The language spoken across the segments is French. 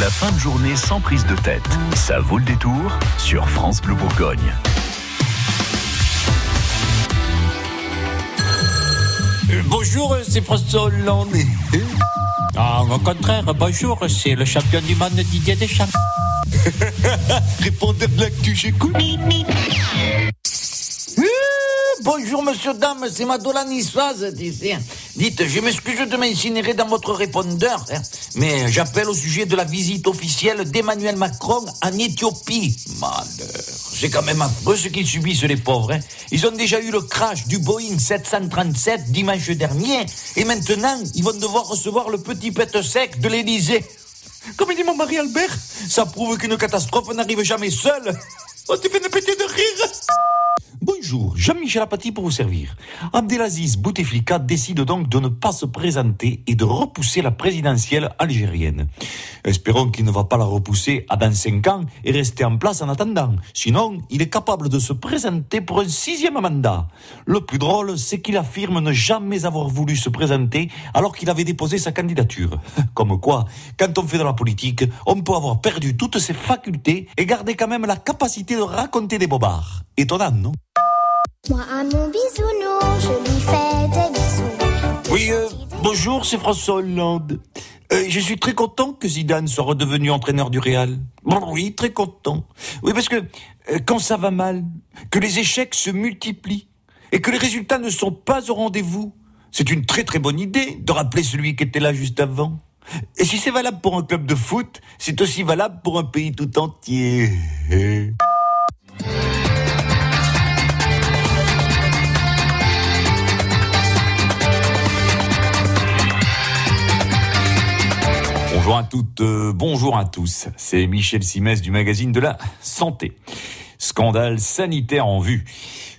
La fin de journée sans prise de tête. Ça vaut le détour sur France Bleu Bourgogne. Euh, bonjour, c'est François Hollande. Ah, au contraire, bonjour, c'est le champion du monde Didier Deschamps. Répondez de l'actu, j'écoute. Bonjour monsieur, dame, c'est Madonna Niçoise, Dites, je m'excuse de m'incinérer dans votre répondeur, hein, mais j'appelle au sujet de la visite officielle d'Emmanuel Macron en Éthiopie. Malheur. C'est quand même affreux ce qu'ils subissent, les pauvres. Hein. Ils ont déjà eu le crash du Boeing 737 dimanche dernier, et maintenant, ils vont devoir recevoir le petit pet sec de l'Élysée. Comme dit mon mari Albert, ça prouve qu'une catastrophe n'arrive jamais seule. Oh, tu fais une péter de rire Bonjour, Jean-Michel Apathy pour vous servir. Abdelaziz Bouteflika décide donc de ne pas se présenter et de repousser la présidentielle algérienne. Espérons qu'il ne va pas la repousser à dans 5 ans et rester en place en attendant. Sinon, il est capable de se présenter pour un sixième mandat. Le plus drôle, c'est qu'il affirme ne jamais avoir voulu se présenter alors qu'il avait déposé sa candidature. Comme quoi, quand on fait de la politique, on peut avoir perdu toutes ses facultés et garder quand même la capacité de raconter des bobards. Étonnant, non? Moi, à mon bisounours, je lui fais des bisous. Oui, euh, bonjour, c'est François Hollande. Euh, je suis très content que Zidane soit redevenu entraîneur du Real. Bon, oui, très content. Oui, parce que euh, quand ça va mal, que les échecs se multiplient et que les résultats ne sont pas au rendez-vous, c'est une très très bonne idée de rappeler celui qui était là juste avant. Et si c'est valable pour un club de foot, c'est aussi valable pour un pays tout entier. Bonjour à toutes, euh, bonjour à tous. C'est Michel Simès du magazine de la Santé. Scandale sanitaire en vue.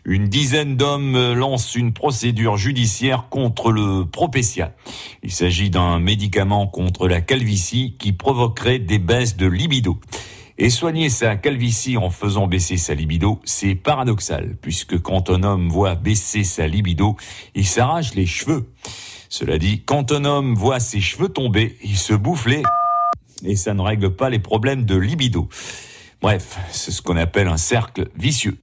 Une dizaine d'hommes lancent une procédure judiciaire contre le Propécia. Il s'agit d'un médicament contre la calvitie qui provoquerait des baisses de libido. Et soigner sa calvitie en faisant baisser sa libido, c'est paradoxal, puisque quand un homme voit baisser sa libido, il s'arrache les cheveux. Cela dit, quand un homme voit ses cheveux tomber, il se bouffe les... Et ça ne règle pas les problèmes de libido. Bref, c'est ce qu'on appelle un cercle vicieux.